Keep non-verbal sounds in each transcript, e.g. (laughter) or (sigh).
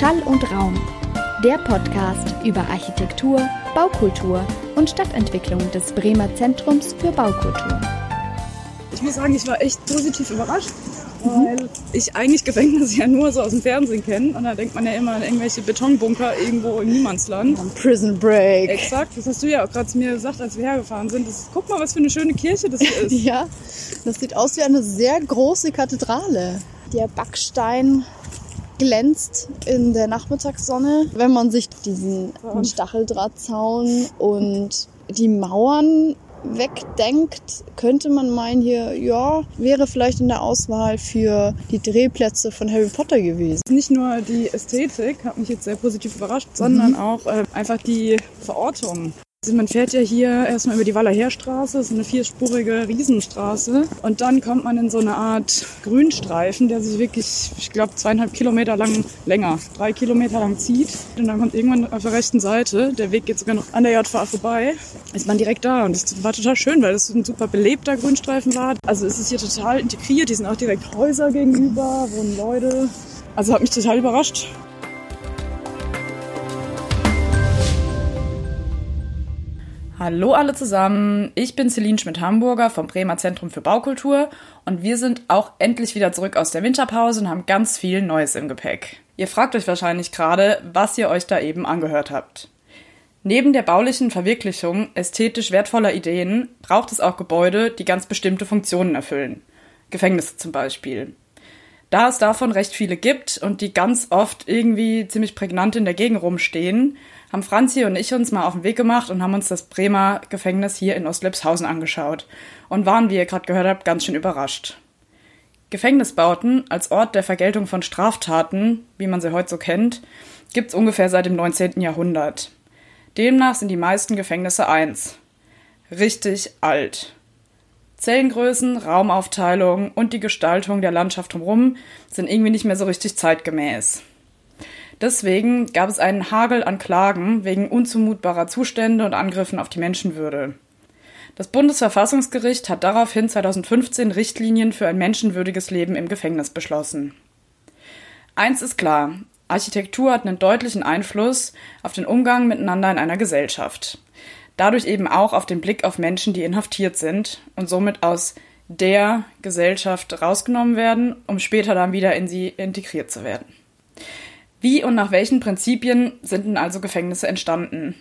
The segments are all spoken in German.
Schall und Raum, der Podcast über Architektur, Baukultur und Stadtentwicklung des Bremer Zentrums für Baukultur. Ich muss sagen, ich war echt positiv überrascht, weil ich eigentlich Gefängnisse ja nur so aus dem Fernsehen kenne. Und da denkt man ja immer an irgendwelche Betonbunker irgendwo im Niemandsland. Prison Break. Exakt, das hast du ja auch gerade zu mir gesagt, als wir hergefahren sind. Das, guck mal, was für eine schöne Kirche das hier (laughs) ist. Ja, das sieht aus wie eine sehr große Kathedrale. Der Backstein glänzt in der Nachmittagssonne. Wenn man sich diesen Stacheldrahtzaun und die Mauern wegdenkt, könnte man meinen, hier, ja, wäre vielleicht in der Auswahl für die Drehplätze von Harry Potter gewesen. Nicht nur die Ästhetik hat mich jetzt sehr positiv überrascht, sondern auch äh, einfach die Verortung. Also man fährt ja hier erstmal über die Wallerheerstraße, ist eine vierspurige Riesenstraße. Und dann kommt man in so eine Art Grünstreifen, der sich wirklich, ich glaube, zweieinhalb Kilometer lang, länger, drei Kilometer lang zieht. Und dann kommt irgendwann auf der rechten Seite, der Weg geht sogar noch an der JVA vorbei, ist man direkt da. Und das war total schön, weil das ein super belebter Grünstreifen war. Also es ist hier total integriert, hier sind auch direkt Häuser gegenüber, wohnen Leute. Also hat mich total überrascht. Hallo alle zusammen, ich bin Celine Schmidt-Hamburger vom Bremer Zentrum für Baukultur und wir sind auch endlich wieder zurück aus der Winterpause und haben ganz viel Neues im Gepäck. Ihr fragt euch wahrscheinlich gerade, was ihr euch da eben angehört habt. Neben der baulichen Verwirklichung ästhetisch wertvoller Ideen braucht es auch Gebäude, die ganz bestimmte Funktionen erfüllen. Gefängnisse zum Beispiel. Da es davon recht viele gibt und die ganz oft irgendwie ziemlich prägnant in der Gegend rumstehen, haben Franzi und ich uns mal auf den Weg gemacht und haben uns das Bremer Gefängnis hier in Ostlepshausen angeschaut und waren, wie ihr gerade gehört habt, ganz schön überrascht. Gefängnisbauten als Ort der Vergeltung von Straftaten, wie man sie heute so kennt, gibt's ungefähr seit dem 19. Jahrhundert. Demnach sind die meisten Gefängnisse eins. Richtig alt. Zellengrößen, Raumaufteilung und die Gestaltung der Landschaft drumherum sind irgendwie nicht mehr so richtig zeitgemäß. Deswegen gab es einen Hagel an Klagen wegen unzumutbarer Zustände und Angriffen auf die Menschenwürde. Das Bundesverfassungsgericht hat daraufhin 2015 Richtlinien für ein menschenwürdiges Leben im Gefängnis beschlossen. Eins ist klar, Architektur hat einen deutlichen Einfluss auf den Umgang miteinander in einer Gesellschaft. Dadurch eben auch auf den Blick auf Menschen, die inhaftiert sind und somit aus der Gesellschaft rausgenommen werden, um später dann wieder in sie integriert zu werden. Wie und nach welchen Prinzipien sind denn also Gefängnisse entstanden?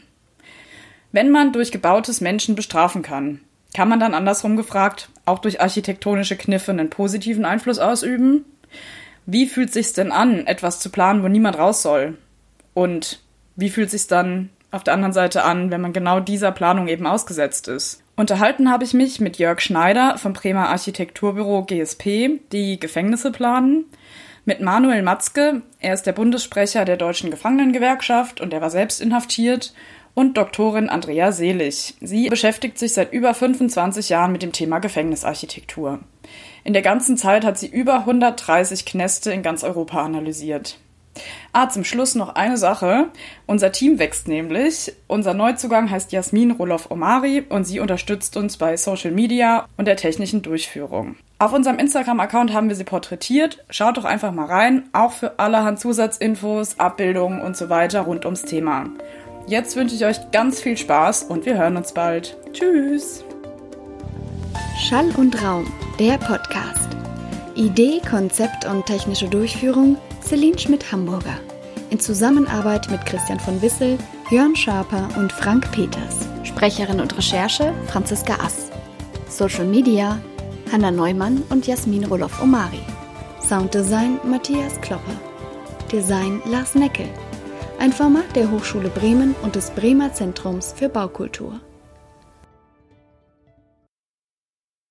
Wenn man durch gebautes Menschen bestrafen kann, kann man dann andersrum gefragt auch durch architektonische Kniffe einen positiven Einfluss ausüben? Wie fühlt sich's denn an, etwas zu planen, wo niemand raus soll? Und wie fühlt sich's dann auf der anderen Seite an, wenn man genau dieser Planung eben ausgesetzt ist? Unterhalten habe ich mich mit Jörg Schneider vom Bremer Architekturbüro GSP, die Gefängnisse planen, mit Manuel Matzke, er ist der Bundessprecher der Deutschen Gefangenengewerkschaft und er war selbst inhaftiert, und Doktorin Andrea Selig. Sie beschäftigt sich seit über 25 Jahren mit dem Thema Gefängnisarchitektur. In der ganzen Zeit hat sie über 130 Knäste in ganz Europa analysiert. Ah, zum Schluss noch eine Sache. Unser Team wächst nämlich. Unser Neuzugang heißt Jasmin Roloff Omari und sie unterstützt uns bei Social Media und der technischen Durchführung. Auf unserem Instagram-Account haben wir sie porträtiert. Schaut doch einfach mal rein, auch für allerhand Zusatzinfos, Abbildungen und so weiter rund ums Thema. Jetzt wünsche ich euch ganz viel Spaß und wir hören uns bald. Tschüss! Schall und Raum, der Podcast. Idee, Konzept und technische Durchführung Celine Schmidt-Hamburger. In Zusammenarbeit mit Christian von Wissel, Jörn Schaper und Frank Peters. Sprecherin und Recherche Franziska Ass. Social Media Hanna Neumann und Jasmin Roloff-Omari. Sounddesign Matthias Kloppe. Design Lars Neckel. Ein Format der Hochschule Bremen und des Bremer Zentrums für Baukultur.